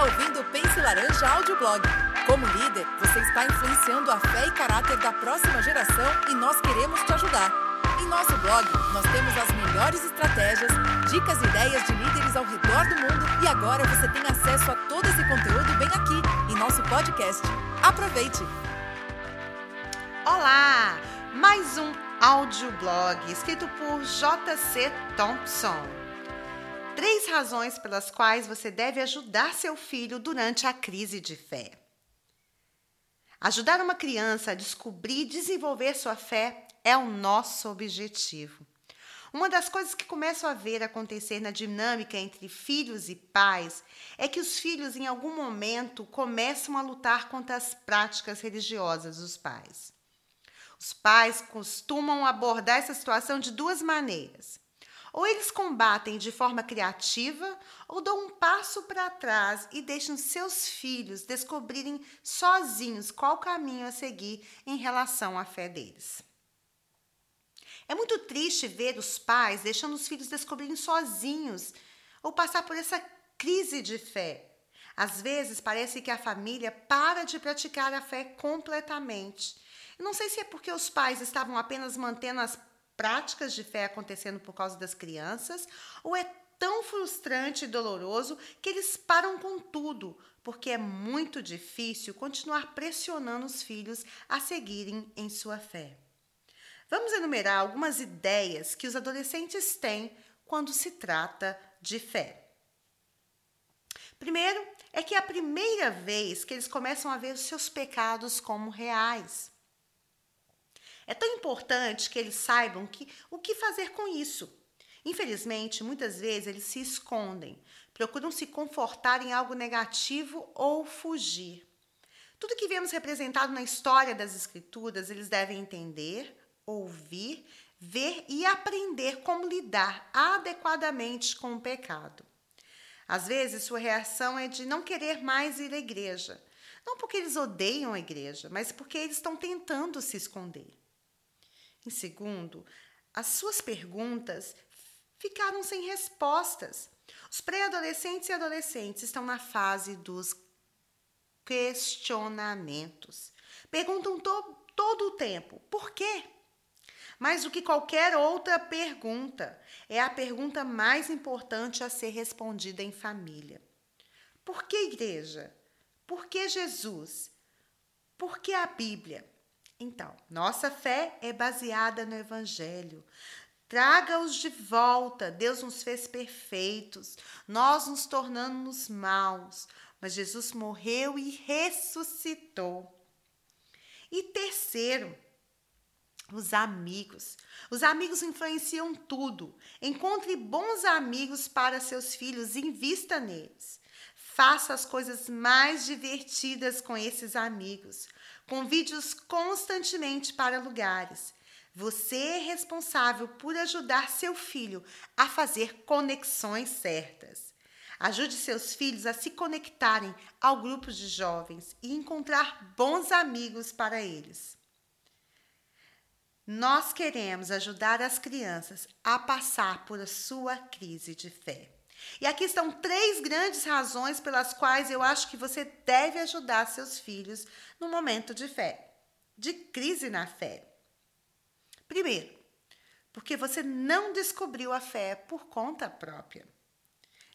está ouvindo o Pense Laranja Audioblog. Como líder, você está influenciando a fé e caráter da próxima geração e nós queremos te ajudar. Em nosso blog, nós temos as melhores estratégias, dicas e ideias de líderes ao redor do mundo e agora você tem acesso a todo esse conteúdo bem aqui, em nosso podcast. Aproveite! Olá! Mais um audioblog escrito por J.C. Thompson. Três razões pelas quais você deve ajudar seu filho durante a crise de fé. Ajudar uma criança a descobrir e desenvolver sua fé é o nosso objetivo. Uma das coisas que começo a ver acontecer na dinâmica entre filhos e pais é que os filhos, em algum momento, começam a lutar contra as práticas religiosas dos pais. Os pais costumam abordar essa situação de duas maneiras. Ou eles combatem de forma criativa, ou dão um passo para trás e deixam seus filhos descobrirem sozinhos qual caminho a seguir em relação à fé deles. É muito triste ver os pais deixando os filhos descobrirem sozinhos ou passar por essa crise de fé. Às vezes parece que a família para de praticar a fé completamente. não sei se é porque os pais estavam apenas mantendo as práticas de fé acontecendo por causa das crianças, ou é tão frustrante e doloroso que eles param com tudo, porque é muito difícil continuar pressionando os filhos a seguirem em sua fé. Vamos enumerar algumas ideias que os adolescentes têm quando se trata de fé. Primeiro, é que é a primeira vez que eles começam a ver os seus pecados como reais. É tão importante que eles saibam que, o que fazer com isso. Infelizmente, muitas vezes eles se escondem, procuram se confortar em algo negativo ou fugir. Tudo que vemos representado na história das Escrituras, eles devem entender, ouvir, ver e aprender como lidar adequadamente com o pecado. Às vezes, sua reação é de não querer mais ir à igreja. Não porque eles odeiam a igreja, mas porque eles estão tentando se esconder. Em segundo, as suas perguntas ficaram sem respostas. Os pré-adolescentes e adolescentes estão na fase dos questionamentos. Perguntam to todo o tempo: por quê? Mais do que qualquer outra pergunta, é a pergunta mais importante a ser respondida em família. Por que igreja? Por que Jesus? Por que a Bíblia? Então, nossa fé é baseada no Evangelho. Traga-os de volta. Deus nos fez perfeitos. Nós nos tornamos maus. Mas Jesus morreu e ressuscitou. E terceiro, os amigos. Os amigos influenciam tudo. Encontre bons amigos para seus filhos, invista neles. Faça as coisas mais divertidas com esses amigos. Convide-os constantemente para lugares. Você é responsável por ajudar seu filho a fazer conexões certas. Ajude seus filhos a se conectarem ao grupo de jovens e encontrar bons amigos para eles. Nós queremos ajudar as crianças a passar por a sua crise de fé. E aqui estão três grandes razões pelas quais eu acho que você deve ajudar seus filhos no momento de fé, de crise na fé. Primeiro, porque você não descobriu a fé por conta própria.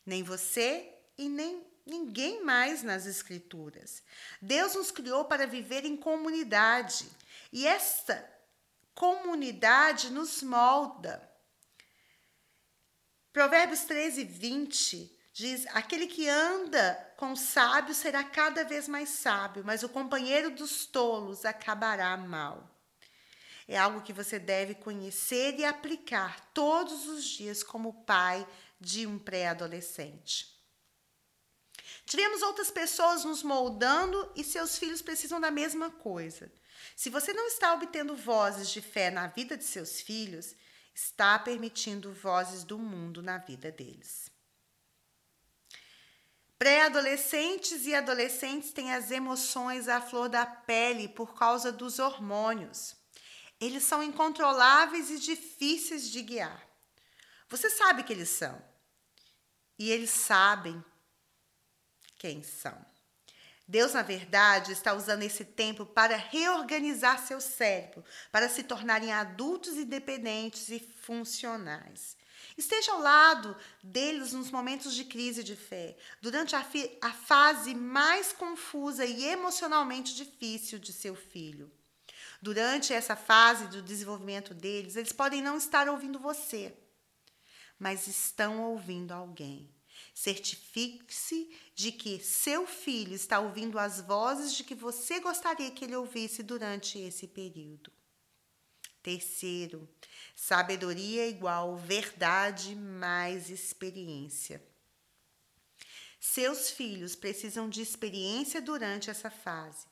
Nem você e nem ninguém mais nas Escrituras. Deus nos criou para viver em comunidade e esta comunidade nos molda. Provérbios 13, 20 diz: Aquele que anda com sábio será cada vez mais sábio, mas o companheiro dos tolos acabará mal. É algo que você deve conhecer e aplicar todos os dias como pai de um pré-adolescente. Tivemos outras pessoas nos moldando e seus filhos precisam da mesma coisa. Se você não está obtendo vozes de fé na vida de seus filhos, está permitindo vozes do mundo na vida deles. Pré-adolescentes e adolescentes têm as emoções à flor da pele por causa dos hormônios. Eles são incontroláveis e difíceis de guiar. Você sabe que eles são. E eles sabem quem são. Deus, na verdade, está usando esse tempo para reorganizar seu cérebro, para se tornarem adultos independentes e funcionais. Esteja ao lado deles nos momentos de crise de fé, durante a, a fase mais confusa e emocionalmente difícil de seu filho. Durante essa fase do desenvolvimento deles, eles podem não estar ouvindo você, mas estão ouvindo alguém. Certifique-se de que seu filho está ouvindo as vozes de que você gostaria que ele ouvisse durante esse período. Terceiro, sabedoria igual verdade mais experiência. Seus filhos precisam de experiência durante essa fase.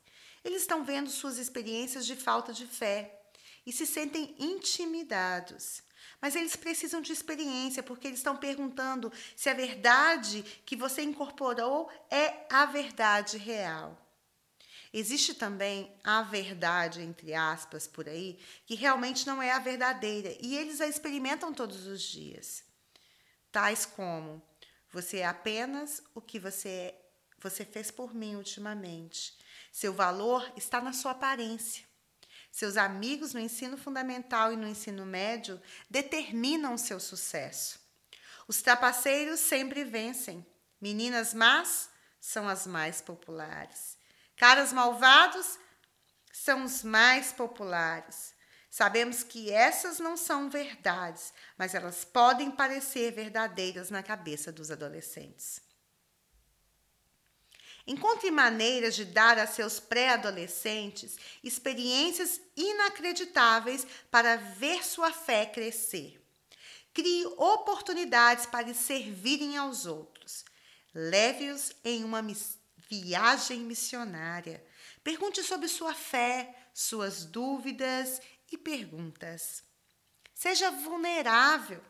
Eles estão vendo suas experiências de falta de fé e se sentem intimidados. Mas eles precisam de experiência, porque eles estão perguntando se a verdade que você incorporou é a verdade real. Existe também a verdade, entre aspas, por aí, que realmente não é a verdadeira, e eles a experimentam todos os dias. Tais como: você é apenas o que você, é, você fez por mim ultimamente. Seu valor está na sua aparência. Seus amigos no ensino fundamental e no ensino médio determinam seu sucesso. Os trapaceiros sempre vencem. Meninas más são as mais populares. Caras malvados são os mais populares. Sabemos que essas não são verdades, mas elas podem parecer verdadeiras na cabeça dos adolescentes. Encontre maneiras de dar a seus pré-adolescentes experiências inacreditáveis para ver sua fé crescer. Crie oportunidades para servirem aos outros. Leve-os em uma viagem missionária. Pergunte sobre sua fé, suas dúvidas e perguntas. Seja vulnerável.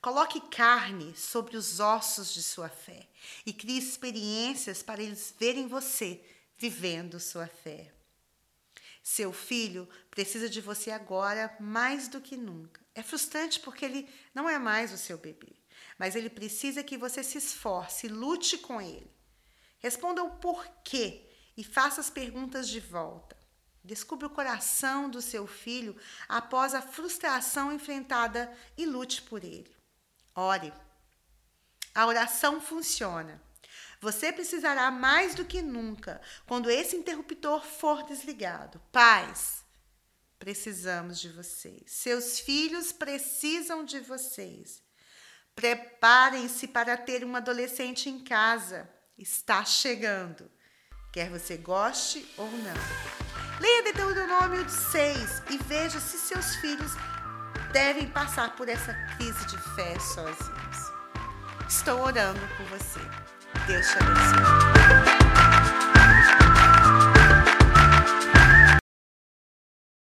Coloque carne sobre os ossos de sua fé e crie experiências para eles verem você vivendo sua fé. Seu filho precisa de você agora mais do que nunca. É frustrante porque ele não é mais o seu bebê, mas ele precisa que você se esforce, lute com ele. Responda o porquê e faça as perguntas de volta. Descubra o coração do seu filho após a frustração enfrentada e lute por ele. Ore. A oração funciona. Você precisará mais do que nunca quando esse interruptor for desligado. Pais, precisamos de vocês. Seus filhos precisam de vocês. Preparem-se para ter um adolescente em casa. Está chegando. Quer você goste ou não. Leia Deuteronômio 6 e veja se seus filhos devem passar por essa crise de fé sozinhos. Estou orando por você. Deus te abençoe.